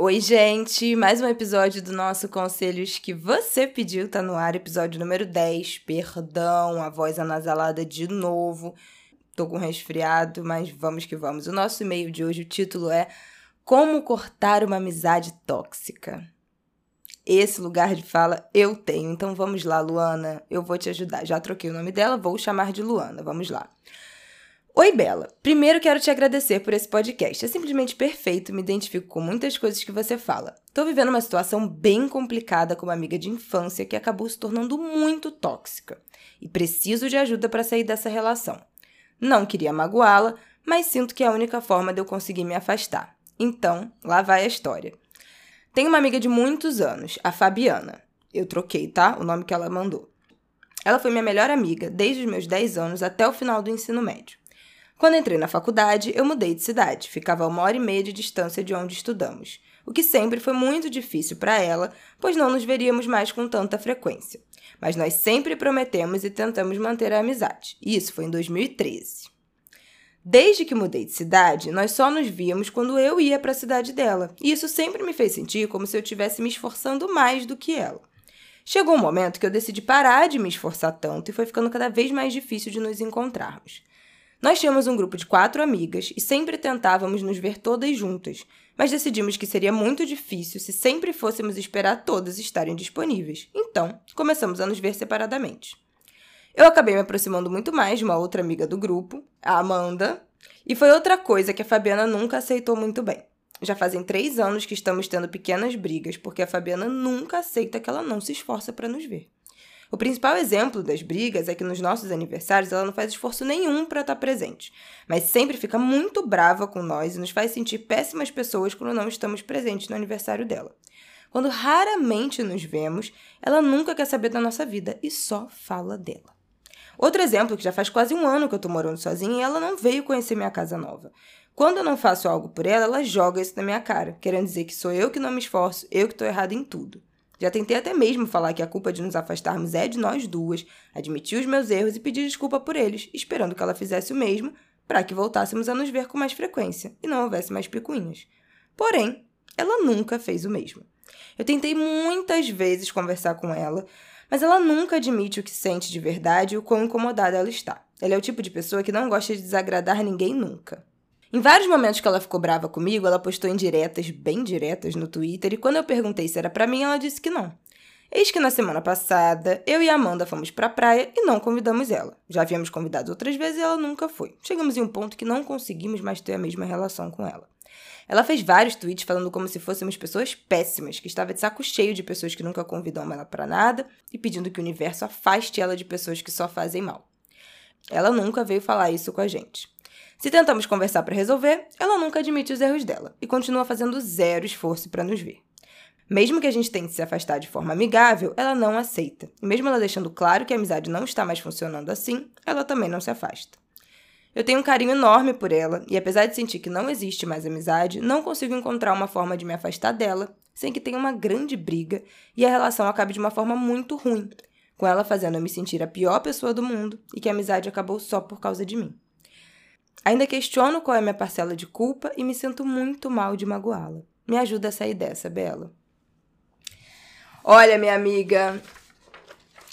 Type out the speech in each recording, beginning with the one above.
Oi, gente! Mais um episódio do nosso Conselhos que você pediu tá no ar, episódio número 10. Perdão, a voz anasalada de novo. Tô com resfriado, mas vamos que vamos. O nosso e-mail de hoje, o título é Como cortar uma amizade tóxica esse lugar de fala eu tenho. Então vamos lá, Luana, eu vou te ajudar. Já troquei o nome dela, vou chamar de Luana. Vamos lá. Oi, Bela. Primeiro quero te agradecer por esse podcast. É simplesmente perfeito, me identifico com muitas coisas que você fala. Tô vivendo uma situação bem complicada com uma amiga de infância que acabou se tornando muito tóxica e preciso de ajuda para sair dessa relação. Não queria magoá-la, mas sinto que é a única forma de eu conseguir me afastar. Então, lá vai a história. Tenho uma amiga de muitos anos, a Fabiana. Eu troquei, tá? O nome que ela mandou. Ela foi minha melhor amiga desde os meus 10 anos até o final do ensino médio. Quando entrei na faculdade, eu mudei de cidade, ficava a uma hora e meia de distância de onde estudamos, o que sempre foi muito difícil para ela, pois não nos veríamos mais com tanta frequência. Mas nós sempre prometemos e tentamos manter a amizade, e isso foi em 2013. Desde que mudei de cidade, nós só nos víamos quando eu ia para a cidade dela, e isso sempre me fez sentir como se eu estivesse me esforçando mais do que ela. Chegou um momento que eu decidi parar de me esforçar tanto e foi ficando cada vez mais difícil de nos encontrarmos. Nós tínhamos um grupo de quatro amigas e sempre tentávamos nos ver todas juntas, mas decidimos que seria muito difícil se sempre fôssemos esperar todas estarem disponíveis. Então, começamos a nos ver separadamente. Eu acabei me aproximando muito mais de uma outra amiga do grupo, a Amanda, e foi outra coisa que a Fabiana nunca aceitou muito bem. Já fazem três anos que estamos tendo pequenas brigas, porque a Fabiana nunca aceita que ela não se esforça para nos ver. O principal exemplo das brigas é que nos nossos aniversários ela não faz esforço nenhum para estar presente, mas sempre fica muito brava com nós e nos faz sentir péssimas pessoas quando não estamos presentes no aniversário dela. Quando raramente nos vemos, ela nunca quer saber da nossa vida e só fala dela. Outro exemplo, que já faz quase um ano que eu tô morando sozinha e ela não veio conhecer minha casa nova. Quando eu não faço algo por ela, ela joga isso na minha cara, querendo dizer que sou eu que não me esforço, eu que tô errada em tudo. Já tentei até mesmo falar que a culpa de nos afastarmos é de nós duas, admitir os meus erros e pedir desculpa por eles, esperando que ela fizesse o mesmo para que voltássemos a nos ver com mais frequência e não houvesse mais picuinhas. Porém, ela nunca fez o mesmo. Eu tentei muitas vezes conversar com ela, mas ela nunca admite o que sente de verdade e o quão incomodada ela está. Ela é o tipo de pessoa que não gosta de desagradar ninguém nunca. Em vários momentos que ela ficou brava comigo, ela postou indiretas, bem diretas, no Twitter, e quando eu perguntei se era para mim, ela disse que não. Eis que na semana passada, eu e a Amanda fomos pra praia e não convidamos ela. Já havíamos convidado outras vezes e ela nunca foi. Chegamos em um ponto que não conseguimos mais ter a mesma relação com ela. Ela fez vários tweets falando como se fôssemos pessoas péssimas, que estava de saco cheio de pessoas que nunca convidam ela para nada e pedindo que o universo afaste ela de pessoas que só fazem mal. Ela nunca veio falar isso com a gente. Se tentamos conversar para resolver, ela nunca admite os erros dela e continua fazendo zero esforço para nos ver. Mesmo que a gente tente se afastar de forma amigável, ela não aceita. E mesmo ela deixando claro que a amizade não está mais funcionando assim, ela também não se afasta. Eu tenho um carinho enorme por ela, e apesar de sentir que não existe mais amizade, não consigo encontrar uma forma de me afastar dela sem que tenha uma grande briga e a relação acabe de uma forma muito ruim, com ela fazendo eu me sentir a pior pessoa do mundo e que a amizade acabou só por causa de mim. Ainda questiono qual é minha parcela de culpa e me sinto muito mal de magoá-la. Me ajuda a sair dessa, Bela. Olha, minha amiga,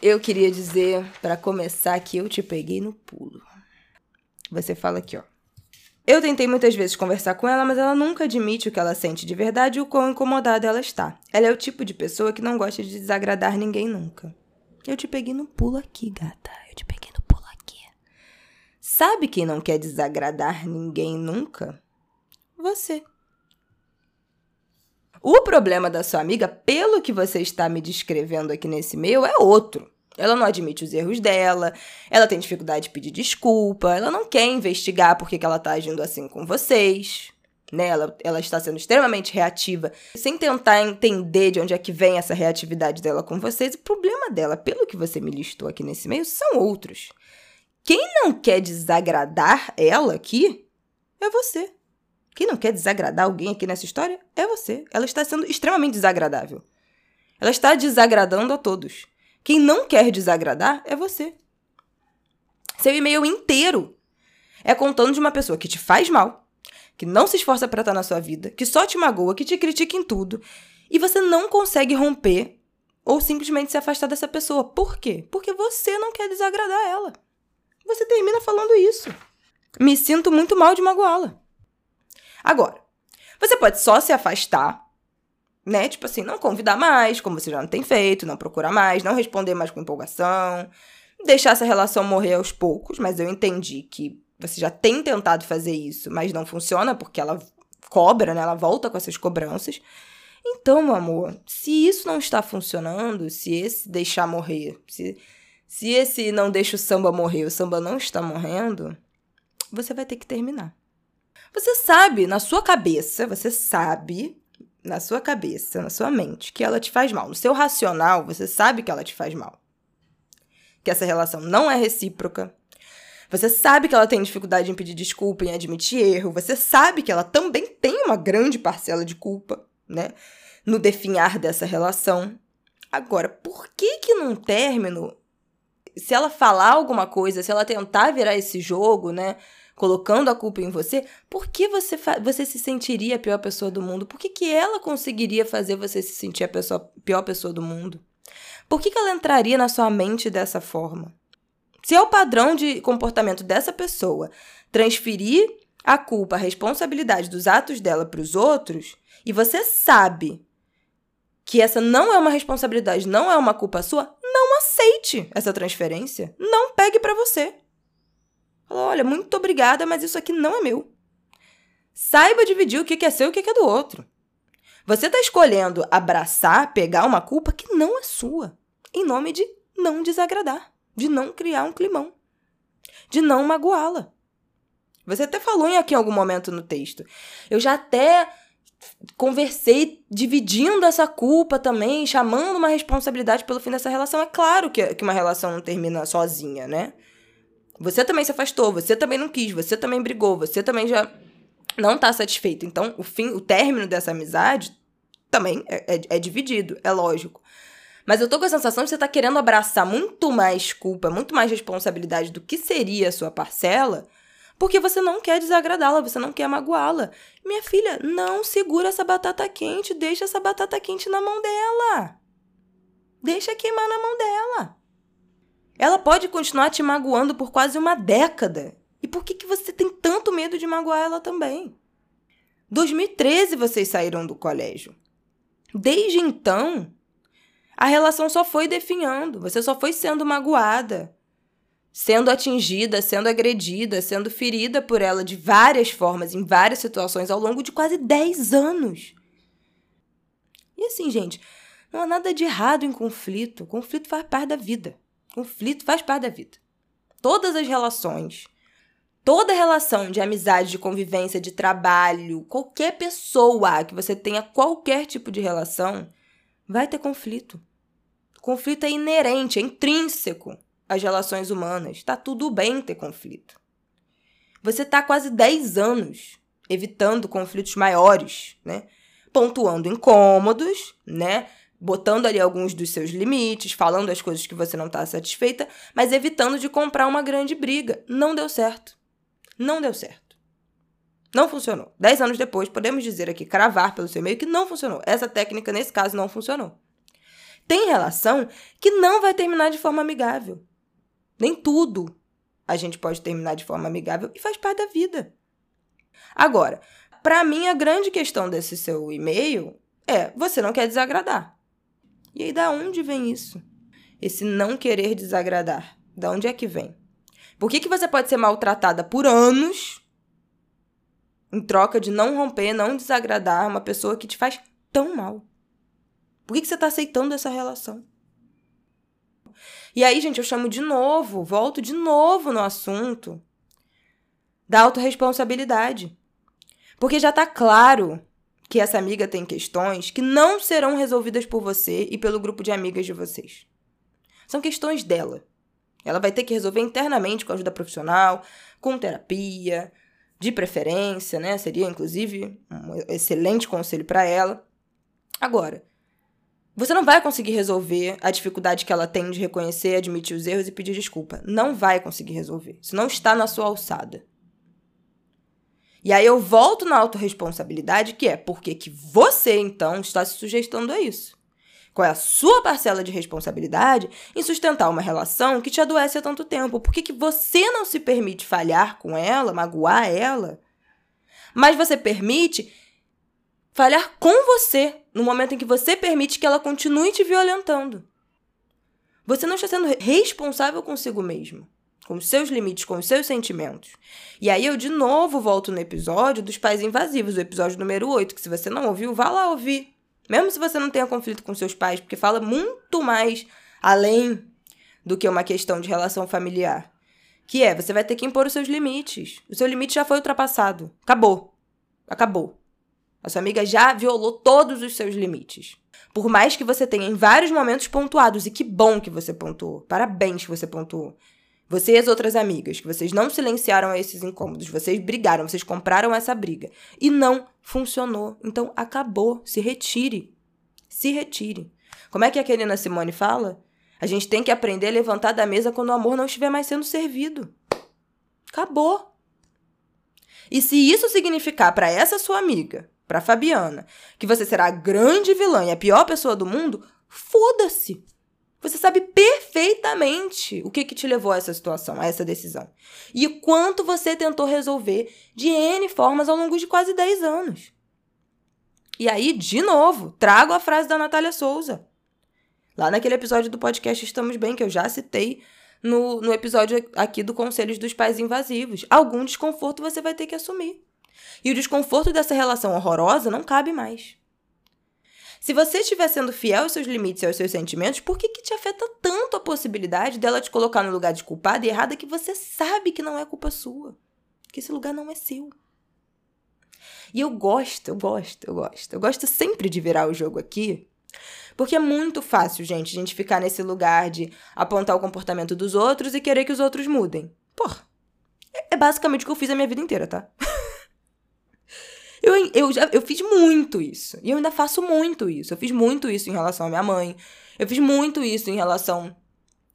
eu queria dizer, para começar, que eu te peguei no pulo. Você fala aqui, ó. Eu tentei muitas vezes conversar com ela, mas ela nunca admite o que ela sente de verdade e o quão incomodada ela está. Ela é o tipo de pessoa que não gosta de desagradar ninguém nunca. Eu te peguei no pulo aqui, gata. Eu te peguei. Sabe quem não quer desagradar ninguém nunca? Você. O problema da sua amiga, pelo que você está me descrevendo aqui nesse e-mail, é outro. Ela não admite os erros dela, ela tem dificuldade de pedir desculpa, ela não quer investigar por que ela tá agindo assim com vocês. né? Ela, ela está sendo extremamente reativa, sem tentar entender de onde é que vem essa reatividade dela com vocês. O problema dela, pelo que você me listou aqui nesse meio, são outros. Quem não quer desagradar ela aqui é você. Quem não quer desagradar alguém aqui nessa história é você. Ela está sendo extremamente desagradável. Ela está desagradando a todos. Quem não quer desagradar é você. Seu e-mail inteiro é contando de uma pessoa que te faz mal, que não se esforça para estar na sua vida, que só te magoa, que te critica em tudo, e você não consegue romper ou simplesmente se afastar dessa pessoa. Por quê? Porque você não quer desagradar ela. Você termina falando isso. Me sinto muito mal de magoá-la. Agora, você pode só se afastar, né? Tipo assim, não convidar mais, como você já não tem feito, não procurar mais, não responder mais com empolgação, deixar essa relação morrer aos poucos, mas eu entendi que você já tem tentado fazer isso, mas não funciona porque ela cobra, né? Ela volta com essas cobranças. Então, meu amor, se isso não está funcionando, se esse deixar morrer, se, se esse não deixa o samba morrer, o samba não está morrendo, você vai ter que terminar. Você sabe, na sua cabeça, você sabe, na sua cabeça, na sua mente, que ela te faz mal. No seu racional, você sabe que ela te faz mal. Que essa relação não é recíproca. Você sabe que ela tem dificuldade em pedir desculpa, em admitir erro. Você sabe que ela também tem uma grande parcela de culpa, né? No definhar dessa relação. Agora, por que que num término, se ela falar alguma coisa, se ela tentar virar esse jogo, né? colocando a culpa em você, por que você, você se sentiria a pior pessoa do mundo? Por que, que ela conseguiria fazer você se sentir a pessoa, pior pessoa do mundo? Por que, que ela entraria na sua mente dessa forma? Se é o padrão de comportamento dessa pessoa transferir a culpa, a responsabilidade dos atos dela para os outros, e você sabe que essa não é uma responsabilidade, não é uma culpa sua, não aceite essa transferência. Não pegue para você. Fala, olha, muito obrigada, mas isso aqui não é meu. Saiba dividir o que é seu e o que é do outro. Você está escolhendo abraçar, pegar uma culpa que não é sua, em nome de não desagradar, de não criar um climão, de não magoá-la. Você até falou em aqui em algum momento no texto. Eu já até conversei dividindo essa culpa também, chamando uma responsabilidade pelo fim dessa relação. É claro que, que uma relação não termina sozinha, né? Você também se afastou, você também não quis, você também brigou, você também já não tá satisfeito. Então, o fim, o término dessa amizade também é, é, é dividido, é lógico. Mas eu tô com a sensação de você tá querendo abraçar muito mais culpa, muito mais responsabilidade do que seria a sua parcela, porque você não quer desagradá-la, você não quer magoá-la. Minha filha, não segura essa batata quente, deixa essa batata quente na mão dela. Deixa queimar na mão dela. Ela pode continuar te magoando por quase uma década. E por que, que você tem tanto medo de magoar ela também? 2013 vocês saíram do colégio. Desde então, a relação só foi definhando, você só foi sendo magoada, sendo atingida, sendo agredida, sendo ferida por ela de várias formas, em várias situações, ao longo de quase 10 anos. E assim, gente, não há nada de errado em conflito. Conflito faz parte da vida. Conflito faz parte da vida. Todas as relações, toda relação de amizade, de convivência, de trabalho, qualquer pessoa que você tenha qualquer tipo de relação, vai ter conflito. conflito é inerente, é intrínseco às relações humanas. Tá tudo bem ter conflito. Você tá quase 10 anos evitando conflitos maiores, né? Pontuando incômodos, né? botando ali alguns dos seus limites, falando as coisas que você não está satisfeita, mas evitando de comprar uma grande briga. Não deu certo. Não deu certo. Não funcionou. Dez anos depois, podemos dizer aqui, cravar pelo seu e-mail que não funcionou. Essa técnica, nesse caso, não funcionou. Tem relação que não vai terminar de forma amigável. Nem tudo a gente pode terminar de forma amigável e faz parte da vida. Agora, para mim, a grande questão desse seu e-mail é: você não quer desagradar. E aí, da onde vem isso? Esse não querer desagradar. Da onde é que vem? Por que, que você pode ser maltratada por anos em troca de não romper, não desagradar uma pessoa que te faz tão mal? Por que, que você está aceitando essa relação? E aí, gente, eu chamo de novo, volto de novo no assunto da autorresponsabilidade. Porque já tá claro que essa amiga tem questões que não serão resolvidas por você e pelo grupo de amigas de vocês. São questões dela. Ela vai ter que resolver internamente com ajuda profissional, com terapia, de preferência, né? Seria inclusive um excelente conselho para ela. Agora, você não vai conseguir resolver a dificuldade que ela tem de reconhecer, admitir os erros e pedir desculpa. Não vai conseguir resolver. Isso não está na sua alçada. E aí eu volto na autorresponsabilidade, que é porque que você, então, está se sujeitando a isso. Qual é a sua parcela de responsabilidade em sustentar uma relação que te adoece há tanto tempo? Por que, que você não se permite falhar com ela, magoar ela, mas você permite falhar com você no momento em que você permite que ela continue te violentando? Você não está sendo responsável consigo mesmo, com os seus limites, com os seus sentimentos. E aí eu de novo volto no episódio dos pais invasivos, o episódio número 8, que se você não ouviu, vá lá ouvir. Mesmo se você não tenha conflito com seus pais, porque fala muito mais além do que uma questão de relação familiar. Que é, você vai ter que impor os seus limites. O seu limite já foi ultrapassado. Acabou. Acabou. A sua amiga já violou todos os seus limites. Por mais que você tenha em vários momentos pontuados, e que bom que você pontuou. Parabéns que você pontuou. Você e as outras amigas, que vocês não silenciaram esses incômodos, vocês brigaram, vocês compraram essa briga. E não funcionou. Então acabou. Se retire. Se retire. Como é que a Kelina Simone fala? A gente tem que aprender a levantar da mesa quando o amor não estiver mais sendo servido. Acabou. E se isso significar para essa sua amiga, para Fabiana, que você será a grande vilã e a pior pessoa do mundo, foda-se. Você sabe perfeitamente o que, que te levou a essa situação, a essa decisão. E quanto você tentou resolver de N formas ao longo de quase 10 anos. E aí, de novo, trago a frase da Natália Souza. Lá naquele episódio do podcast Estamos Bem, que eu já citei no, no episódio aqui do Conselhos dos Pais Invasivos. Algum desconforto você vai ter que assumir. E o desconforto dessa relação horrorosa não cabe mais. Se você estiver sendo fiel aos seus limites e aos seus sentimentos, por que, que te afeta tanto a possibilidade dela te colocar no lugar de culpada e errada que você sabe que não é culpa sua? Que esse lugar não é seu. E eu gosto, eu gosto, eu gosto. Eu gosto sempre de virar o jogo aqui, porque é muito fácil, gente, a gente ficar nesse lugar de apontar o comportamento dos outros e querer que os outros mudem. Porra, é basicamente o que eu fiz a minha vida inteira, tá? Eu, eu, já, eu fiz muito isso. E eu ainda faço muito isso. Eu fiz muito isso em relação à minha mãe. Eu fiz muito isso em relação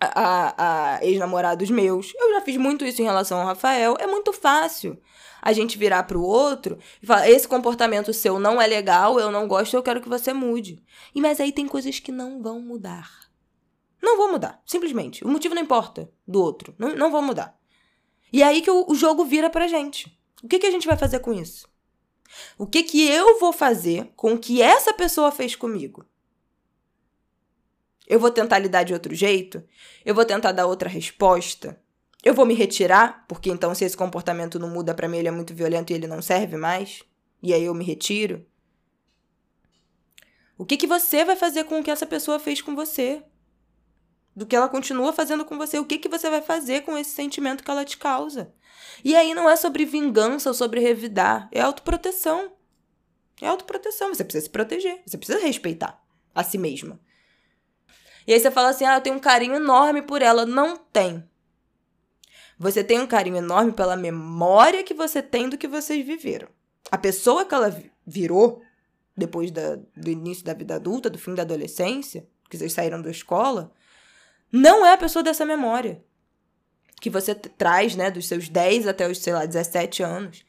a, a, a ex-namorados meus. Eu já fiz muito isso em relação ao Rafael. É muito fácil a gente virar pro outro e falar: esse comportamento seu não é legal, eu não gosto, eu quero que você mude. E mas aí tem coisas que não vão mudar. Não vão mudar, simplesmente. O motivo não importa do outro. Não, não vão mudar. E é aí que o, o jogo vira pra gente. O que, que a gente vai fazer com isso? O que que eu vou fazer com o que essa pessoa fez comigo? Eu vou tentar lidar de outro jeito? Eu vou tentar dar outra resposta? Eu vou me retirar, porque então se esse comportamento não muda para mim, ele é muito violento e ele não serve mais? E aí eu me retiro? O que que você vai fazer com o que essa pessoa fez com você? Do que ela continua fazendo com você? O que que você vai fazer com esse sentimento que ela te causa? E aí não é sobre vingança ou sobre revidar, é autoproteção. É autoproteção, você precisa se proteger, você precisa respeitar a si mesma. E aí você fala assim: "Ah, eu tenho um carinho enorme por ela". Não tem. Você tem um carinho enorme pela memória que você tem do que vocês viveram. A pessoa que ela virou depois da, do início da vida adulta, do fim da adolescência, que vocês saíram da escola, não é a pessoa dessa memória que você traz, né, dos seus 10 até os, sei lá, 17 anos.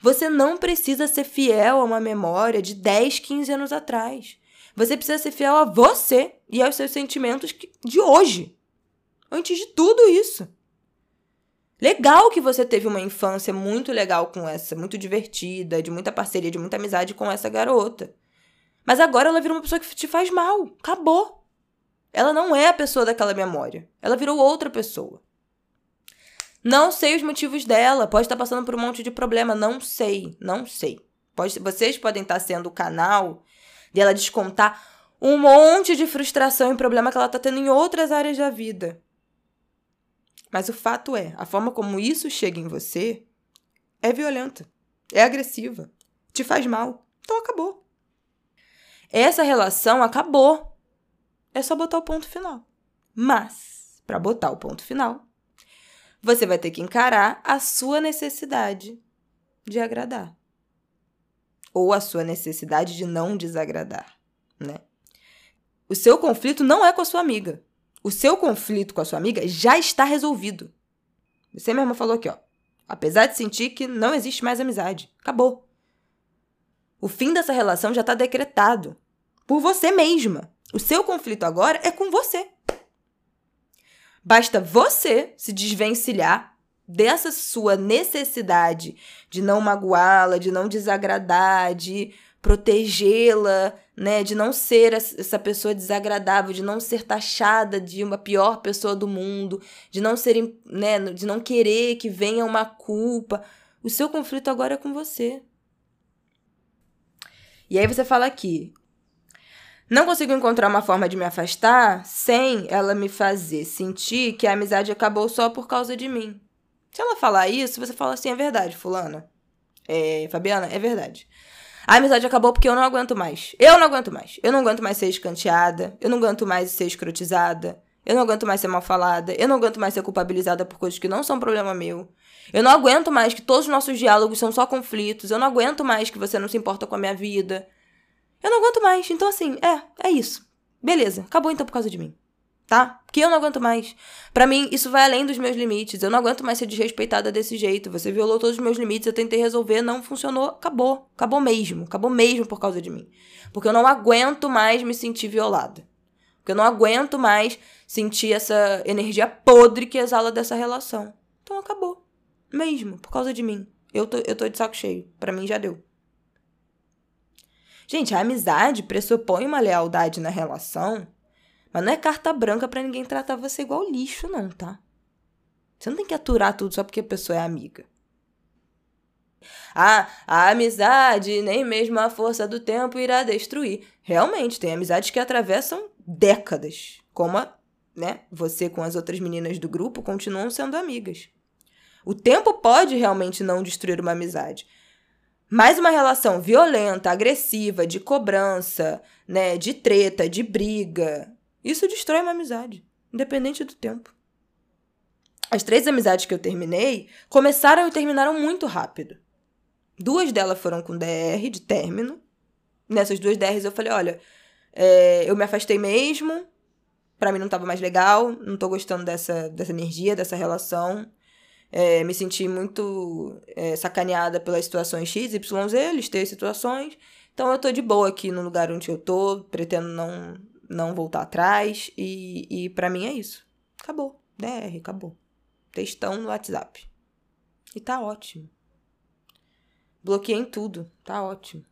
Você não precisa ser fiel a uma memória de 10, 15 anos atrás. Você precisa ser fiel a você e aos seus sentimentos de hoje. Antes de tudo isso. Legal que você teve uma infância muito legal com essa, muito divertida, de muita parceria, de muita amizade com essa garota. Mas agora ela virou uma pessoa que te faz mal. Acabou. Ela não é a pessoa daquela memória. Ela virou outra pessoa. Não sei os motivos dela. Pode estar passando por um monte de problema. Não sei. Não sei. Pode, vocês podem estar sendo o canal dela descontar um monte de frustração e problema que ela está tendo em outras áreas da vida. Mas o fato é, a forma como isso chega em você é violenta, é agressiva. te faz mal. Então acabou. Essa relação acabou. É só botar o ponto final. Mas, para botar o ponto final, você vai ter que encarar a sua necessidade de agradar. Ou a sua necessidade de não desagradar, né? O seu conflito não é com a sua amiga. O seu conflito com a sua amiga já está resolvido. Você mesma falou aqui, ó. Apesar de sentir que não existe mais amizade. Acabou. O fim dessa relação já está decretado. Por você mesma. O seu conflito agora é com você. Basta você se desvencilhar dessa sua necessidade de não magoá-la, de não desagradar, de protegê-la, né, de não ser essa pessoa desagradável, de não ser taxada de uma pior pessoa do mundo, de não ser, né, de não querer que venha uma culpa. O seu conflito agora é com você. E aí você fala aqui: não consigo encontrar uma forma de me afastar sem ela me fazer sentir que a amizade acabou só por causa de mim. Se ela falar isso, você fala assim: é verdade, Fulana. É, Fabiana, é verdade. A amizade acabou porque eu não aguento mais. Eu não aguento mais. Eu não aguento mais ser escanteada. Eu não aguento mais ser escrotizada. Eu não aguento mais ser mal falada. Eu não aguento mais ser culpabilizada por coisas que não são problema meu. Eu não aguento mais que todos os nossos diálogos são só conflitos. Eu não aguento mais que você não se importa com a minha vida. Eu não aguento mais. Então, assim, é, é isso. Beleza, acabou então por causa de mim. Tá? Porque eu não aguento mais. Para mim, isso vai além dos meus limites. Eu não aguento mais ser desrespeitada desse jeito. Você violou todos os meus limites, eu tentei resolver, não funcionou, acabou. Acabou mesmo. Acabou mesmo por causa de mim. Porque eu não aguento mais me sentir violada. Porque eu não aguento mais sentir essa energia podre que exala dessa relação. Então acabou. Mesmo, por causa de mim. Eu tô, eu tô de saco cheio. Para mim já deu. Gente, a amizade pressupõe uma lealdade na relação, mas não é carta branca para ninguém tratar você igual lixo, não, tá? Você não tem que aturar tudo só porque a pessoa é amiga. Ah, a amizade, nem mesmo a força do tempo irá destruir. Realmente, tem amizades que atravessam décadas, como a, né, você com as outras meninas do grupo continuam sendo amigas. O tempo pode realmente não destruir uma amizade, mais uma relação violenta, agressiva, de cobrança, né, de treta, de briga, isso destrói uma amizade, independente do tempo. As três amizades que eu terminei começaram e terminaram muito rápido. Duas delas foram com DR de término. Nessas duas DRs eu falei: olha, é, eu me afastei mesmo, para mim não tava mais legal, não tô gostando dessa, dessa energia, dessa relação. É, me senti muito é, sacaneada pelas situações X, Y, Z, listei situações. Então eu tô de boa aqui no lugar onde eu tô, pretendo não, não voltar atrás. E, e para mim é isso. Acabou. DR, acabou. Textão no WhatsApp. E tá ótimo. Bloqueei em tudo. Tá ótimo.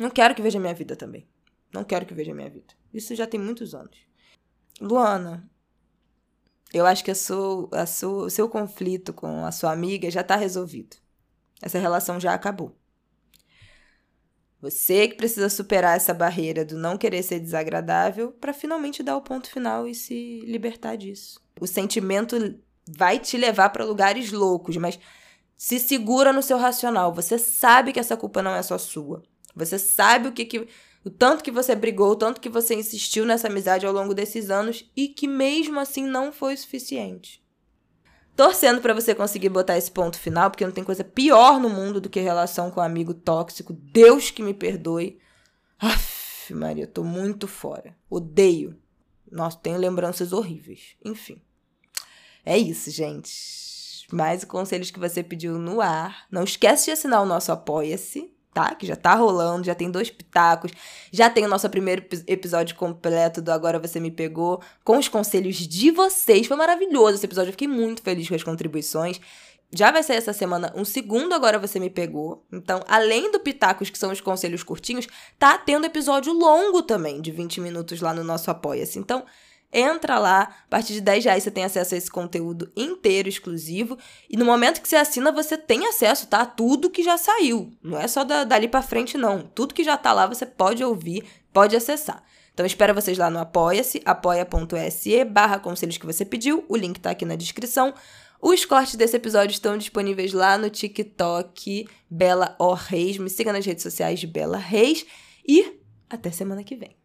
Não quero que veja minha vida também. Não quero que veja minha vida. Isso já tem muitos anos. Luana, eu acho que a sua, a sua, o seu conflito com a sua amiga já está resolvido. Essa relação já acabou. Você que precisa superar essa barreira do não querer ser desagradável para finalmente dar o ponto final e se libertar disso. O sentimento vai te levar para lugares loucos, mas se segura no seu racional. Você sabe que essa culpa não é só sua. Você sabe o que, que o tanto que você brigou, o tanto que você insistiu nessa amizade ao longo desses anos e que mesmo assim não foi o suficiente. Torcendo para você conseguir botar esse ponto final, porque não tem coisa pior no mundo do que relação com um amigo tóxico. Deus que me perdoe. Aff, Maria, tô muito fora. Odeio. Nossa, tenho lembranças horríveis. Enfim. É isso, gente. Mais conselhos que você pediu no ar. Não esquece de assinar o nosso Apoia-se tá? Que já tá rolando, já tem dois pitacos, já tem o nosso primeiro episódio completo do Agora Você Me Pegou, com os conselhos de vocês. Foi maravilhoso esse episódio, eu fiquei muito feliz com as contribuições. Já vai sair essa semana um segundo Agora Você Me Pegou. Então, além do Pitacos, que são os conselhos curtinhos, tá tendo episódio longo também, de 20 minutos lá no nosso Apoia-se. Então, Entra lá, a partir de 10 reais você tem acesso a esse conteúdo inteiro, exclusivo. E no momento que você assina, você tem acesso, tá? A tudo que já saiu. Não é só da, dali para frente, não. Tudo que já tá lá você pode ouvir, pode acessar. Então, espero vocês lá no Apoia-se, apoia.se barra conselhos que você pediu. O link tá aqui na descrição. Os cortes desse episódio estão disponíveis lá no TikTok Bela O Reis. Me siga nas redes sociais de Bela Reis e até semana que vem.